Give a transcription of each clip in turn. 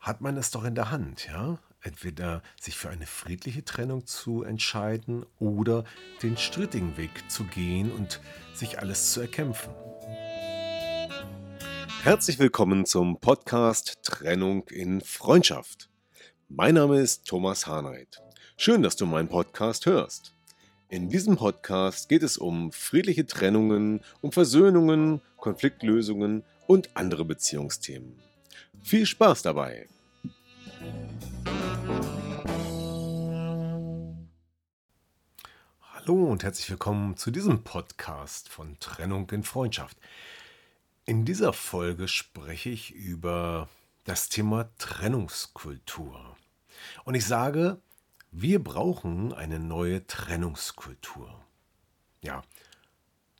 Hat man es doch in der Hand, ja? entweder sich für eine friedliche Trennung zu entscheiden oder den strittigen Weg zu gehen und sich alles zu erkämpfen. Herzlich willkommen zum Podcast Trennung in Freundschaft. Mein Name ist Thomas Harnight. Schön, dass du meinen Podcast hörst. In diesem Podcast geht es um friedliche Trennungen, um Versöhnungen, Konfliktlösungen und andere Beziehungsthemen. Viel Spaß dabei! Hallo und herzlich willkommen zu diesem Podcast von Trennung in Freundschaft. In dieser Folge spreche ich über das Thema Trennungskultur. Und ich sage, wir brauchen eine neue Trennungskultur. Ja,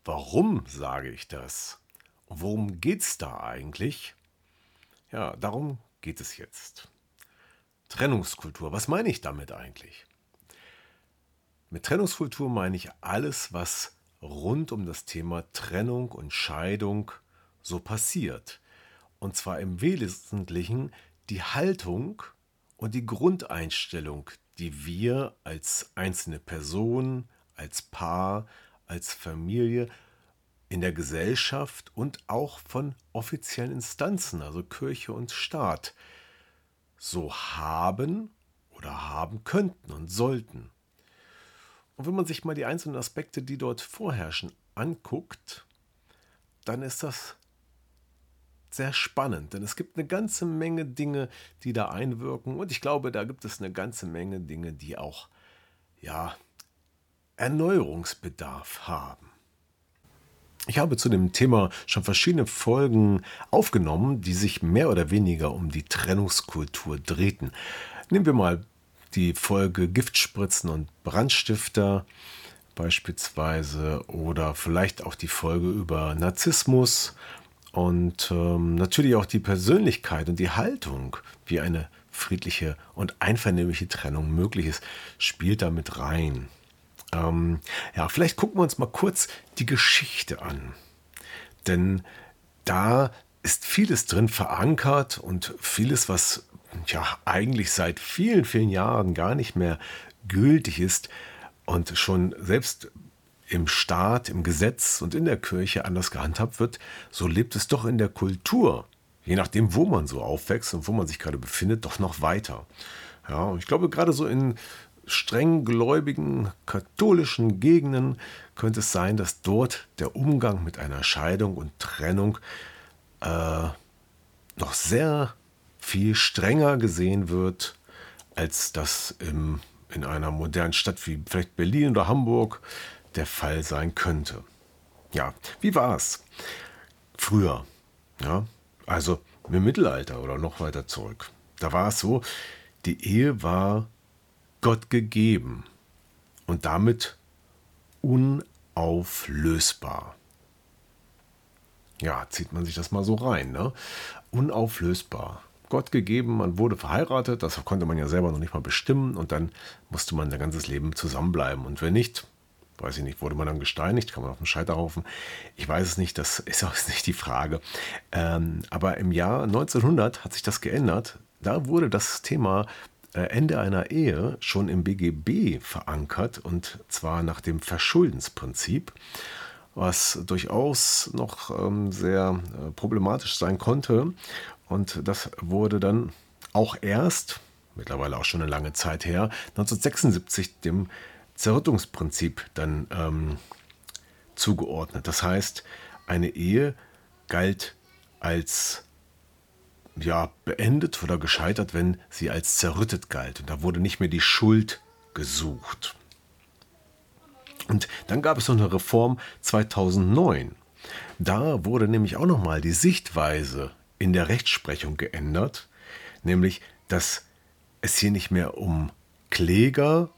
warum sage ich das? Worum geht es da eigentlich? Ja, darum geht es jetzt. Trennungskultur, was meine ich damit eigentlich? Mit Trennungskultur meine ich alles, was rund um das Thema Trennung und Scheidung so passiert. Und zwar im Wesentlichen die Haltung und die Grundeinstellung, die wir als einzelne Person, als Paar, als Familie in der Gesellschaft und auch von offiziellen Instanzen, also Kirche und Staat, so haben oder haben könnten und sollten. Und wenn man sich mal die einzelnen Aspekte, die dort vorherrschen, anguckt, dann ist das sehr spannend, denn es gibt eine ganze Menge Dinge, die da einwirken und ich glaube, da gibt es eine ganze Menge Dinge, die auch ja Erneuerungsbedarf haben. Ich habe zu dem Thema schon verschiedene Folgen aufgenommen, die sich mehr oder weniger um die Trennungskultur drehten. Nehmen wir mal die Folge Giftspritzen und Brandstifter beispielsweise oder vielleicht auch die Folge über Narzissmus und ähm, natürlich auch die Persönlichkeit und die Haltung, wie eine friedliche und einvernehmliche Trennung möglich ist, spielt da mit rein. Ähm, ja, vielleicht gucken wir uns mal kurz die Geschichte an. Denn da ist vieles drin verankert und vieles, was ja eigentlich seit vielen, vielen Jahren gar nicht mehr gültig ist und schon selbst im Staat, im Gesetz und in der Kirche anders gehandhabt wird, so lebt es doch in der Kultur, je nachdem, wo man so aufwächst und wo man sich gerade befindet, doch noch weiter. Ja, und ich glaube, gerade so in streng gläubigen katholischen Gegenden könnte es sein, dass dort der Umgang mit einer Scheidung und Trennung äh, noch sehr viel strenger gesehen wird, als das im, in einer modernen Stadt wie vielleicht Berlin oder Hamburg der Fall sein könnte. Ja, wie war es früher? Ja, also im Mittelalter oder noch weiter zurück. Da war es so, die Ehe war Gott gegeben und damit unauflösbar. Ja, zieht man sich das mal so rein, ne? Unauflösbar. Gott gegeben, man wurde verheiratet, das konnte man ja selber noch nicht mal bestimmen und dann musste man sein ganzes Leben zusammenbleiben. Und wenn nicht, weiß ich nicht, wurde man dann gesteinigt, kann man auf dem Scheiterhaufen. Ich weiß es nicht, das ist auch nicht die Frage. Ähm, aber im Jahr 1900 hat sich das geändert. Da wurde das Thema äh, Ende einer Ehe schon im BGB verankert und zwar nach dem Verschuldensprinzip was durchaus noch ähm, sehr äh, problematisch sein konnte. Und das wurde dann auch erst, mittlerweile auch schon eine lange Zeit her, 1976 dem Zerrüttungsprinzip dann ähm, zugeordnet. Das heißt, eine Ehe galt als ja, beendet oder gescheitert, wenn sie als zerrüttet galt. Und da wurde nicht mehr die Schuld gesucht. Und dann gab es noch eine Reform 2009. Da wurde nämlich auch nochmal die Sichtweise in der Rechtsprechung geändert, nämlich dass es hier nicht mehr um Kläger,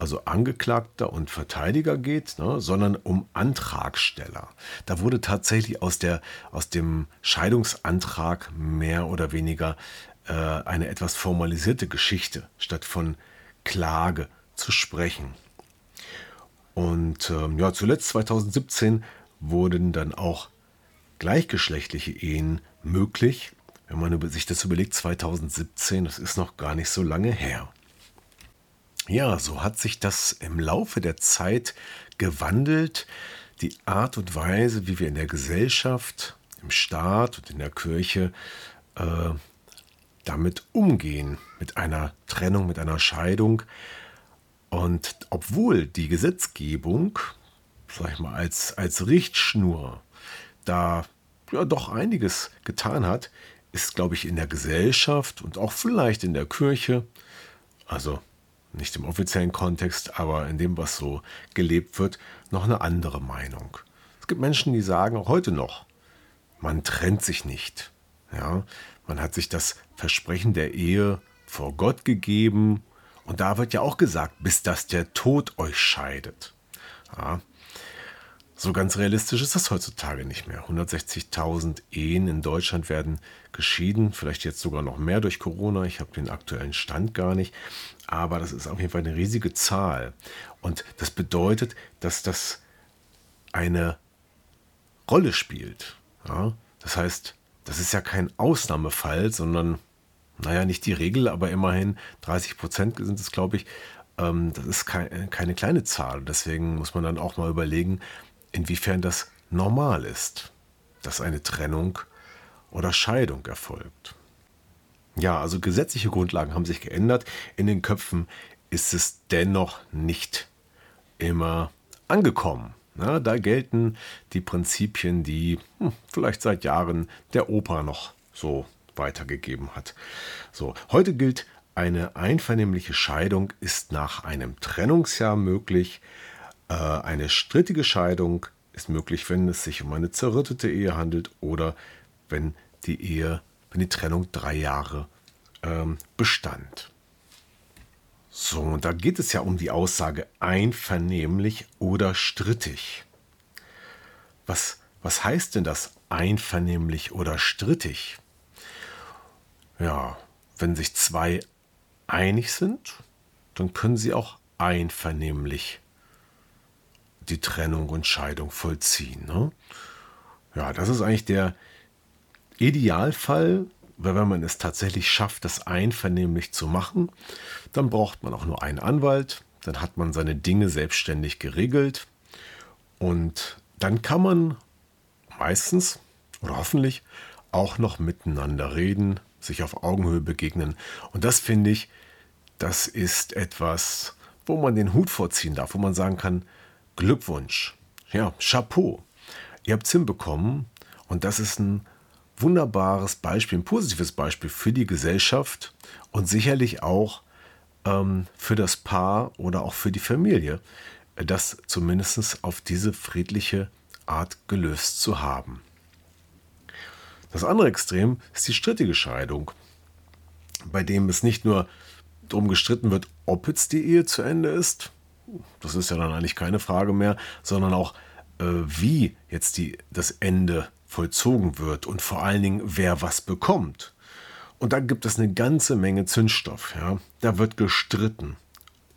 also Angeklagter und Verteidiger geht, ne, sondern um Antragsteller. Da wurde tatsächlich aus, der, aus dem Scheidungsantrag mehr oder weniger äh, eine etwas formalisierte Geschichte statt von Klage zu sprechen. Und ähm, ja, zuletzt 2017 wurden dann auch gleichgeschlechtliche Ehen möglich. Wenn man sich das überlegt, 2017, das ist noch gar nicht so lange her. Ja, so hat sich das im Laufe der Zeit gewandelt. Die Art und Weise, wie wir in der Gesellschaft, im Staat und in der Kirche äh, damit umgehen, mit einer Trennung, mit einer Scheidung. Und obwohl die Gesetzgebung, sag ich mal, als, als Richtschnur da ja doch einiges getan hat, ist, glaube ich, in der Gesellschaft und auch vielleicht in der Kirche, also nicht im offiziellen Kontext, aber in dem, was so gelebt wird, noch eine andere Meinung. Es gibt Menschen, die sagen auch heute noch, man trennt sich nicht. Ja, man hat sich das Versprechen der Ehe vor Gott gegeben und da wird ja auch gesagt, bis dass der Tod euch scheidet. Ja, so ganz realistisch ist das heutzutage nicht mehr. 160.000 Ehen in Deutschland werden geschieden, vielleicht jetzt sogar noch mehr durch Corona. Ich habe den aktuellen Stand gar nicht. Aber das ist auf jeden Fall eine riesige Zahl. Und das bedeutet, dass das eine Rolle spielt. Ja? Das heißt, das ist ja kein Ausnahmefall, sondern, naja, nicht die Regel, aber immerhin 30 Prozent sind es, glaube ich. Ähm, das ist keine kleine Zahl. Deswegen muss man dann auch mal überlegen, inwiefern das normal ist, dass eine Trennung oder Scheidung erfolgt. Ja, also gesetzliche Grundlagen haben sich geändert. In den Köpfen ist es dennoch nicht immer angekommen. Na, da gelten die Prinzipien, die hm, vielleicht seit Jahren der Opa noch so weitergegeben hat. So, heute gilt, eine einvernehmliche Scheidung ist nach einem Trennungsjahr möglich, eine strittige Scheidung ist möglich, wenn es sich um eine zerrüttete Ehe handelt oder wenn die Ehe, wenn die Trennung drei Jahre ähm, bestand. So, und da geht es ja um die Aussage einvernehmlich oder strittig. Was, was heißt denn das einvernehmlich oder strittig? Ja, wenn sich zwei einig sind, dann können sie auch einvernehmlich die Trennung und Scheidung vollziehen. Ne? Ja, das ist eigentlich der Idealfall, weil wenn man es tatsächlich schafft, das einvernehmlich zu machen, dann braucht man auch nur einen Anwalt, dann hat man seine Dinge selbstständig geregelt und dann kann man meistens oder hoffentlich auch noch miteinander reden, sich auf Augenhöhe begegnen. Und das finde ich, das ist etwas, wo man den Hut vorziehen darf, wo man sagen kann, Glückwunsch. Ja, Chapeau. Ihr habt es hinbekommen und das ist ein wunderbares Beispiel, ein positives Beispiel für die Gesellschaft und sicherlich auch ähm, für das Paar oder auch für die Familie, das zumindest auf diese friedliche Art gelöst zu haben. Das andere Extrem ist die strittige Scheidung, bei dem es nicht nur darum gestritten wird, ob jetzt die Ehe zu Ende ist, das ist ja dann eigentlich keine Frage mehr, sondern auch, äh, wie jetzt die, das Ende vollzogen wird und vor allen Dingen, wer was bekommt. Und da gibt es eine ganze Menge Zündstoff. Ja? Da wird gestritten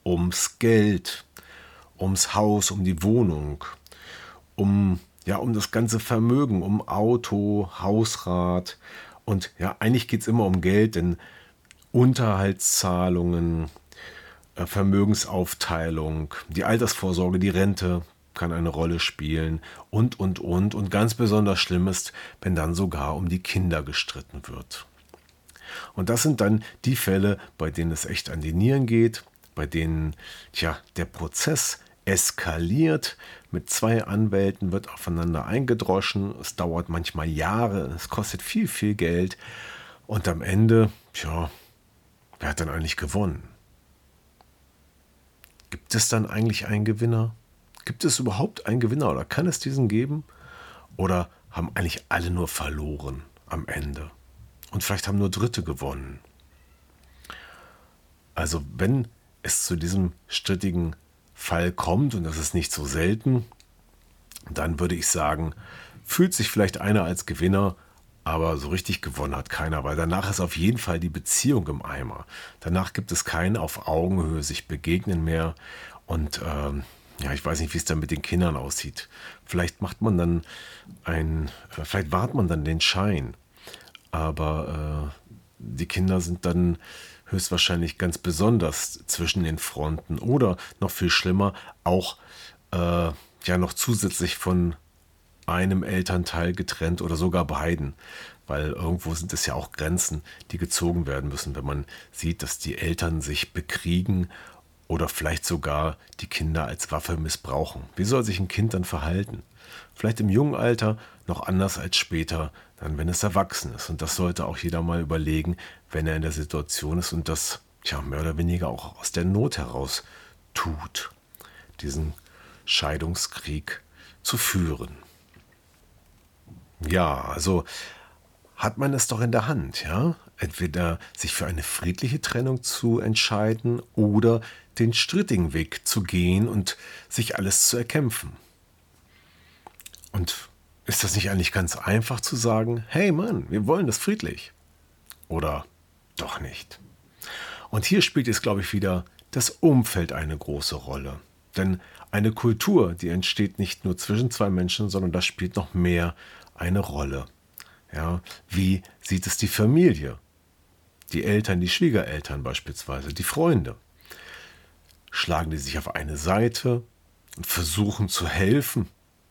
ums Geld, ums Haus, um die Wohnung, um, ja, um das ganze Vermögen, um Auto, Hausrat. Und ja, eigentlich geht es immer um Geld, denn Unterhaltszahlungen, Vermögensaufteilung, die Altersvorsorge, die Rente kann eine Rolle spielen und, und, und. Und ganz besonders schlimm ist, wenn dann sogar um die Kinder gestritten wird. Und das sind dann die Fälle, bei denen es echt an die Nieren geht, bei denen tja, der Prozess eskaliert. Mit zwei Anwälten wird aufeinander eingedroschen. Es dauert manchmal Jahre, es kostet viel, viel Geld. Und am Ende, tja, wer hat dann eigentlich gewonnen? Gibt es dann eigentlich einen Gewinner? Gibt es überhaupt einen Gewinner oder kann es diesen geben? Oder haben eigentlich alle nur verloren am Ende? und vielleicht haben nur Dritte gewonnen. Also wenn es zu diesem strittigen Fall kommt, und das ist nicht so selten, dann würde ich sagen, fühlt sich vielleicht einer als Gewinner, aber so richtig gewonnen hat keiner, weil danach ist auf jeden Fall die Beziehung im Eimer. Danach gibt es kein auf Augenhöhe sich begegnen mehr und ähm, ja, ich weiß nicht, wie es dann mit den Kindern aussieht. Vielleicht macht man dann ein, äh, vielleicht wahrt man dann den Schein, aber äh, die Kinder sind dann höchstwahrscheinlich ganz besonders zwischen den Fronten oder noch viel schlimmer auch äh, ja noch zusätzlich von einem Elternteil getrennt oder sogar beiden, weil irgendwo sind es ja auch Grenzen, die gezogen werden müssen, wenn man sieht, dass die Eltern sich bekriegen oder vielleicht sogar die Kinder als Waffe missbrauchen. Wie soll sich ein Kind dann verhalten? Vielleicht im jungen Alter noch anders als später, dann wenn es erwachsen ist. Und das sollte auch jeder mal überlegen, wenn er in der Situation ist und das ja, mehr oder weniger auch aus der Not heraus tut, diesen Scheidungskrieg zu führen. Ja, also hat man es doch in der Hand, ja? Entweder sich für eine friedliche Trennung zu entscheiden oder den strittigen Weg zu gehen und sich alles zu erkämpfen. Und ist das nicht eigentlich ganz einfach zu sagen, hey Mann, wir wollen das friedlich? Oder doch nicht? Und hier spielt es, glaube ich, wieder das Umfeld eine große Rolle. Denn eine Kultur, die entsteht nicht nur zwischen zwei Menschen, sondern das spielt noch mehr eine Rolle. Ja, wie sieht es die Familie? Die Eltern, die Schwiegereltern beispielsweise, die Freunde. Schlagen die sich auf eine Seite und versuchen zu helfen,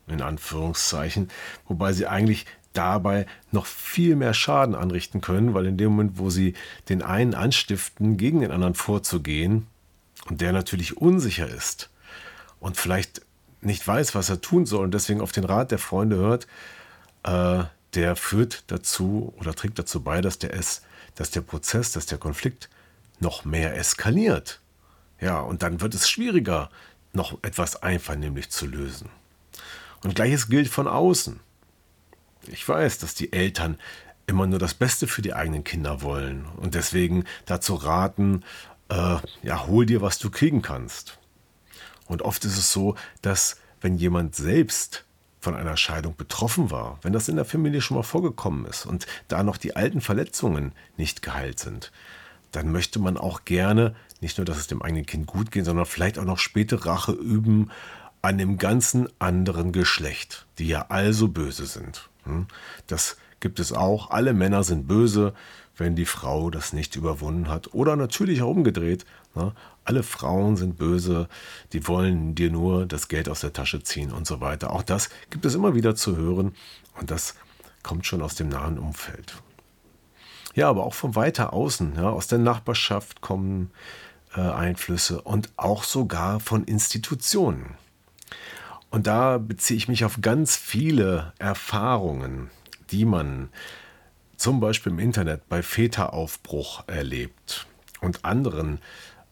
in Anführungszeichen, wobei sie eigentlich dabei noch viel mehr Schaden anrichten können, weil in dem Moment, wo sie den einen anstiften, gegen den anderen vorzugehen, und der natürlich unsicher ist und vielleicht nicht weiß, was er tun soll und deswegen auf den Rat der Freunde hört, äh, der führt dazu oder trägt dazu bei, dass der, es, dass der Prozess, dass der Konflikt noch mehr eskaliert. Ja, und dann wird es schwieriger, noch etwas einvernehmlich zu lösen. Und gleiches gilt von außen. Ich weiß, dass die Eltern immer nur das Beste für die eigenen Kinder wollen und deswegen dazu raten, äh, ja, hol dir, was du kriegen kannst. Und oft ist es so, dass wenn jemand selbst von einer Scheidung betroffen war, wenn das in der Familie schon mal vorgekommen ist und da noch die alten Verletzungen nicht geheilt sind, dann möchte man auch gerne nicht nur, dass es dem eigenen Kind gut geht, sondern vielleicht auch noch später Rache üben an dem ganzen anderen Geschlecht, die ja also böse sind. Hm? Das gibt es auch. Alle Männer sind böse, wenn die Frau das nicht überwunden hat. Oder natürlich auch umgedreht. Ne? Alle Frauen sind böse, die wollen dir nur das Geld aus der Tasche ziehen und so weiter. Auch das gibt es immer wieder zu hören und das kommt schon aus dem nahen Umfeld. Ja, aber auch von weiter außen, ja, aus der Nachbarschaft kommen äh, Einflüsse und auch sogar von Institutionen. Und da beziehe ich mich auf ganz viele Erfahrungen, die man zum Beispiel im Internet bei Väteraufbruch erlebt und anderen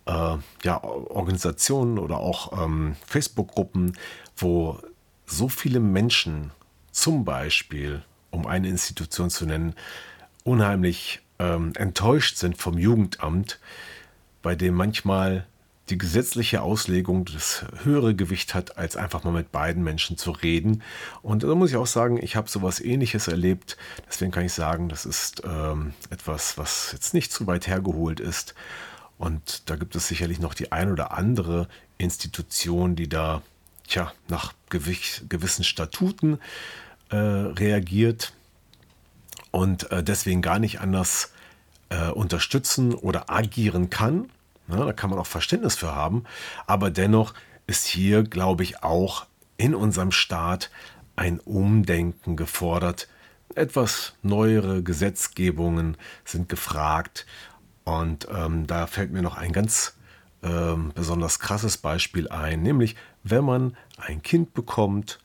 äh, ja, Organisationen oder auch ähm, Facebook-Gruppen, wo so viele Menschen zum Beispiel, um eine Institution zu nennen, unheimlich ähm, enttäuscht sind vom Jugendamt, bei dem manchmal die gesetzliche Auslegung das höhere Gewicht hat, als einfach mal mit beiden Menschen zu reden. Und da muss ich auch sagen, ich habe sowas ähnliches erlebt. Deswegen kann ich sagen, das ist ähm, etwas, was jetzt nicht zu weit hergeholt ist. Und da gibt es sicherlich noch die ein oder andere Institution, die da tja, nach gewissen Statuten äh, reagiert und äh, deswegen gar nicht anders äh, unterstützen oder agieren kann. Ja, da kann man auch Verständnis für haben. Aber dennoch ist hier, glaube ich, auch in unserem Staat ein Umdenken gefordert. Etwas neuere Gesetzgebungen sind gefragt. Und ähm, da fällt mir noch ein ganz ähm, besonders krasses Beispiel ein, nämlich wenn man ein Kind bekommt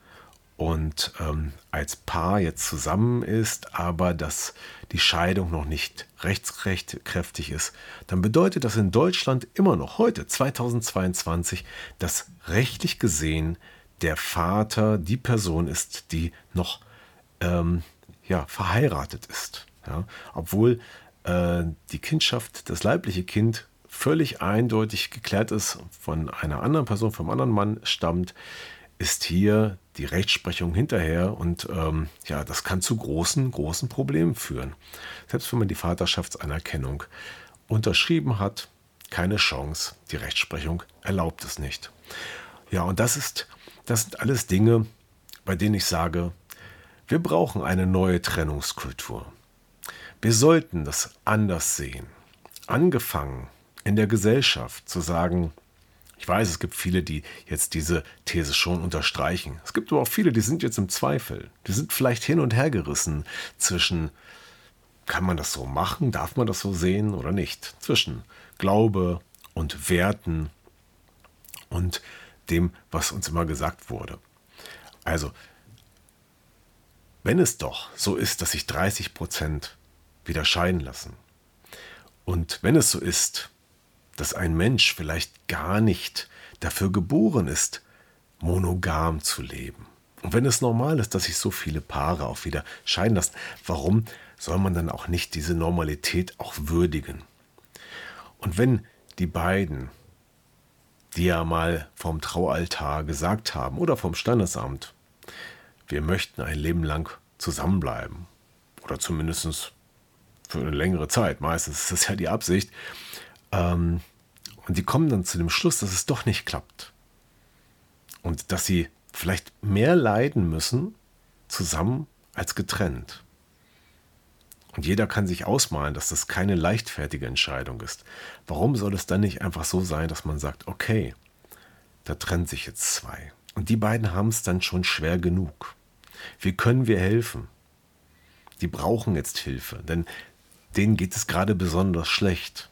und ähm, als Paar jetzt zusammen ist, aber dass die Scheidung noch nicht rechtskräftig ist, dann bedeutet das in Deutschland immer noch heute, 2022, dass rechtlich gesehen der Vater die Person ist, die noch ähm, ja, verheiratet ist. Ja? Obwohl äh, die Kindschaft, das leibliche Kind, völlig eindeutig geklärt ist, von einer anderen Person, vom anderen Mann stammt, ist hier die Rechtsprechung hinterher und ähm, ja, das kann zu großen, großen Problemen führen. Selbst wenn man die Vaterschaftsanerkennung unterschrieben hat, keine Chance, die Rechtsprechung erlaubt es nicht. Ja, und das ist, das sind alles Dinge, bei denen ich sage, wir brauchen eine neue Trennungskultur. Wir sollten das anders sehen. Angefangen in der Gesellschaft zu sagen, ich weiß, es gibt viele, die jetzt diese These schon unterstreichen. Es gibt aber auch viele, die sind jetzt im Zweifel. Die sind vielleicht hin und her gerissen zwischen, kann man das so machen, darf man das so sehen oder nicht? Zwischen Glaube und Werten und dem, was uns immer gesagt wurde. Also, wenn es doch so ist, dass sich 30 Prozent wieder scheiden lassen und wenn es so ist, dass ein Mensch vielleicht gar nicht dafür geboren ist, monogam zu leben. Und wenn es normal ist, dass sich so viele Paare auch wieder scheiden lassen, warum soll man dann auch nicht diese Normalität auch würdigen? Und wenn die beiden, die ja mal vom Traualtar gesagt haben oder vom Standesamt, wir möchten ein Leben lang zusammenbleiben oder zumindest für eine längere Zeit, meistens ist das ja die Absicht, ähm, und die kommen dann zu dem Schluss, dass es doch nicht klappt. Und dass sie vielleicht mehr leiden müssen zusammen als getrennt. Und jeder kann sich ausmalen, dass das keine leichtfertige Entscheidung ist. Warum soll es dann nicht einfach so sein, dass man sagt, okay, da trennt sich jetzt zwei. Und die beiden haben es dann schon schwer genug. Wie können wir helfen? Die brauchen jetzt Hilfe, denn denen geht es gerade besonders schlecht.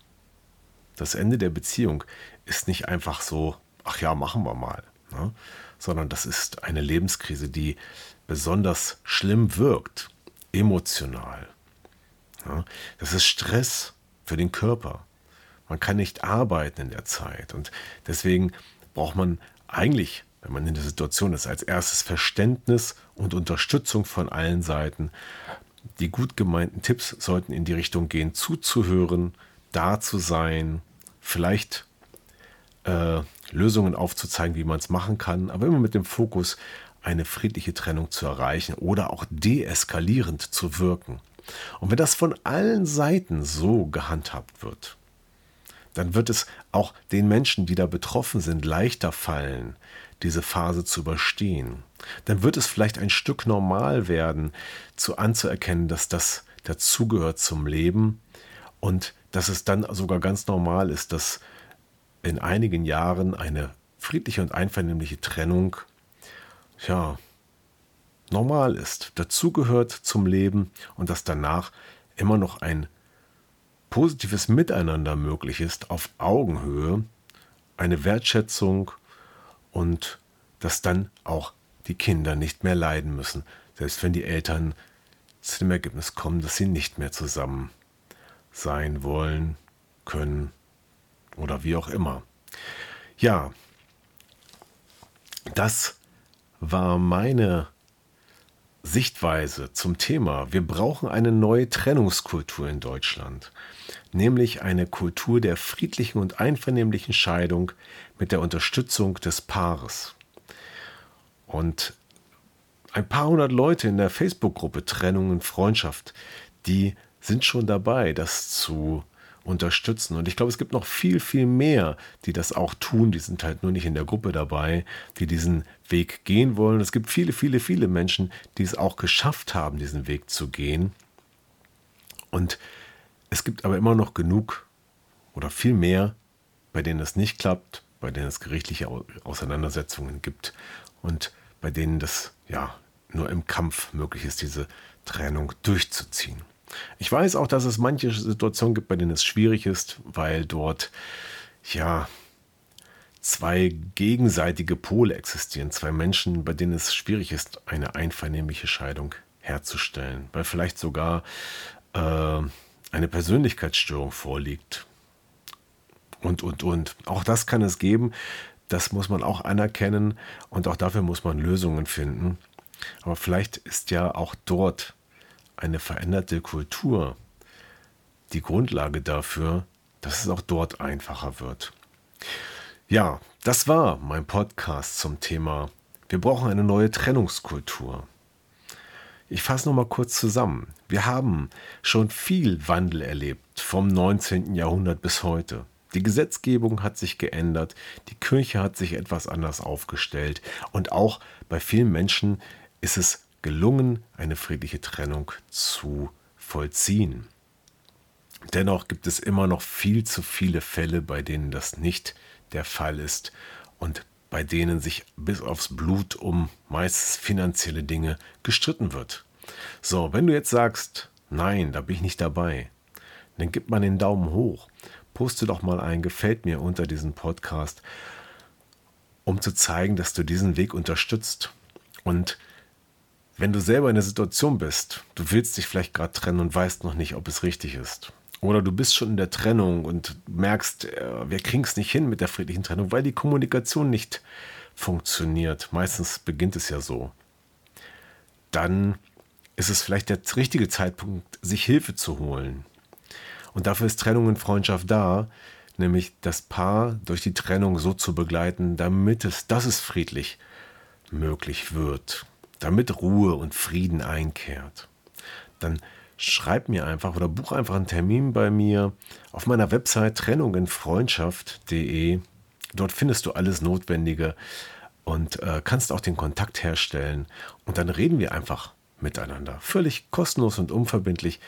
Das Ende der Beziehung ist nicht einfach so, ach ja, machen wir mal, ne? sondern das ist eine Lebenskrise, die besonders schlimm wirkt, emotional. Ja? Das ist Stress für den Körper. Man kann nicht arbeiten in der Zeit und deswegen braucht man eigentlich, wenn man in der Situation ist, als erstes Verständnis und Unterstützung von allen Seiten. Die gut gemeinten Tipps sollten in die Richtung gehen, zuzuhören, da zu sein, vielleicht äh, Lösungen aufzuzeigen, wie man es machen kann, aber immer mit dem Fokus, eine friedliche Trennung zu erreichen oder auch deeskalierend zu wirken. Und wenn das von allen Seiten so gehandhabt wird, dann wird es auch den Menschen, die da betroffen sind, leichter fallen, diese Phase zu überstehen. Dann wird es vielleicht ein Stück normal werden, zu anzuerkennen, dass das dazugehört zum Leben und dass es dann sogar ganz normal ist, dass in einigen Jahren eine friedliche und einvernehmliche Trennung, ja, normal ist, dazugehört zum Leben und dass danach immer noch ein positives Miteinander möglich ist, auf Augenhöhe, eine Wertschätzung und dass dann auch die Kinder nicht mehr leiden müssen, selbst wenn die Eltern zu dem Ergebnis kommen, dass sie nicht mehr zusammen sein wollen, können oder wie auch immer. Ja, das war meine Sichtweise zum Thema. Wir brauchen eine neue Trennungskultur in Deutschland, nämlich eine Kultur der friedlichen und einvernehmlichen Scheidung mit der Unterstützung des Paares. Und ein paar hundert Leute in der Facebook-Gruppe Trennung und Freundschaft, die sind schon dabei, das zu unterstützen. Und ich glaube, es gibt noch viel, viel mehr, die das auch tun. Die sind halt nur nicht in der Gruppe dabei, die diesen Weg gehen wollen. Es gibt viele, viele, viele Menschen, die es auch geschafft haben, diesen Weg zu gehen. Und es gibt aber immer noch genug oder viel mehr, bei denen es nicht klappt, bei denen es gerichtliche Auseinandersetzungen gibt und bei denen das ja nur im Kampf möglich ist, diese Trennung durchzuziehen. Ich weiß auch, dass es manche Situationen gibt, bei denen es schwierig ist, weil dort ja zwei gegenseitige Pole existieren, zwei Menschen, bei denen es schwierig ist, eine einvernehmliche Scheidung herzustellen, weil vielleicht sogar äh, eine Persönlichkeitsstörung vorliegt. Und, und, und. Auch das kann es geben. Das muss man auch anerkennen und auch dafür muss man Lösungen finden. Aber vielleicht ist ja auch dort eine veränderte Kultur die Grundlage dafür, dass es auch dort einfacher wird. Ja, das war mein Podcast zum Thema Wir brauchen eine neue Trennungskultur. Ich fasse noch mal kurz zusammen. Wir haben schon viel Wandel erlebt vom 19. Jahrhundert bis heute. Die Gesetzgebung hat sich geändert, die Kirche hat sich etwas anders aufgestellt und auch bei vielen Menschen ist es gelungen, eine friedliche Trennung zu vollziehen. Dennoch gibt es immer noch viel zu viele Fälle, bei denen das nicht der Fall ist und bei denen sich bis aufs Blut um meist finanzielle Dinge gestritten wird. So, wenn du jetzt sagst, nein, da bin ich nicht dabei, dann gib mal den Daumen hoch. Poste doch mal ein Gefällt mir unter diesem Podcast, um zu zeigen, dass du diesen Weg unterstützt. Und wenn du selber in der Situation bist, du willst dich vielleicht gerade trennen und weißt noch nicht, ob es richtig ist, oder du bist schon in der Trennung und merkst, äh, wir kriegen es nicht hin mit der friedlichen Trennung, weil die Kommunikation nicht funktioniert. Meistens beginnt es ja so. Dann ist es vielleicht der richtige Zeitpunkt, sich Hilfe zu holen. Und dafür ist Trennung und Freundschaft da, nämlich das Paar durch die Trennung so zu begleiten, damit es, dass es friedlich möglich wird, damit Ruhe und Frieden einkehrt. Dann schreib mir einfach oder buch einfach einen Termin bei mir auf meiner Website trennunginfreundschaft.de. Dort findest du alles Notwendige und äh, kannst auch den Kontakt herstellen. Und dann reden wir einfach miteinander. Völlig kostenlos und unverbindlich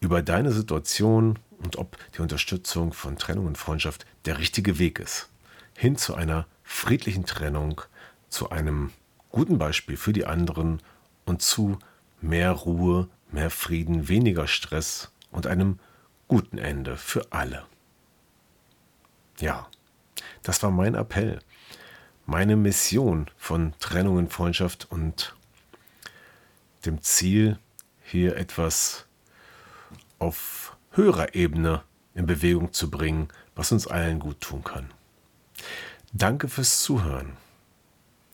über deine Situation und ob die Unterstützung von Trennung und Freundschaft der richtige Weg ist. Hin zu einer friedlichen Trennung, zu einem guten Beispiel für die anderen und zu mehr Ruhe, mehr Frieden, weniger Stress und einem guten Ende für alle. Ja, das war mein Appell, meine Mission von Trennung und Freundschaft und dem Ziel, hier etwas auf höherer Ebene in Bewegung zu bringen, was uns allen gut tun kann. Danke fürs Zuhören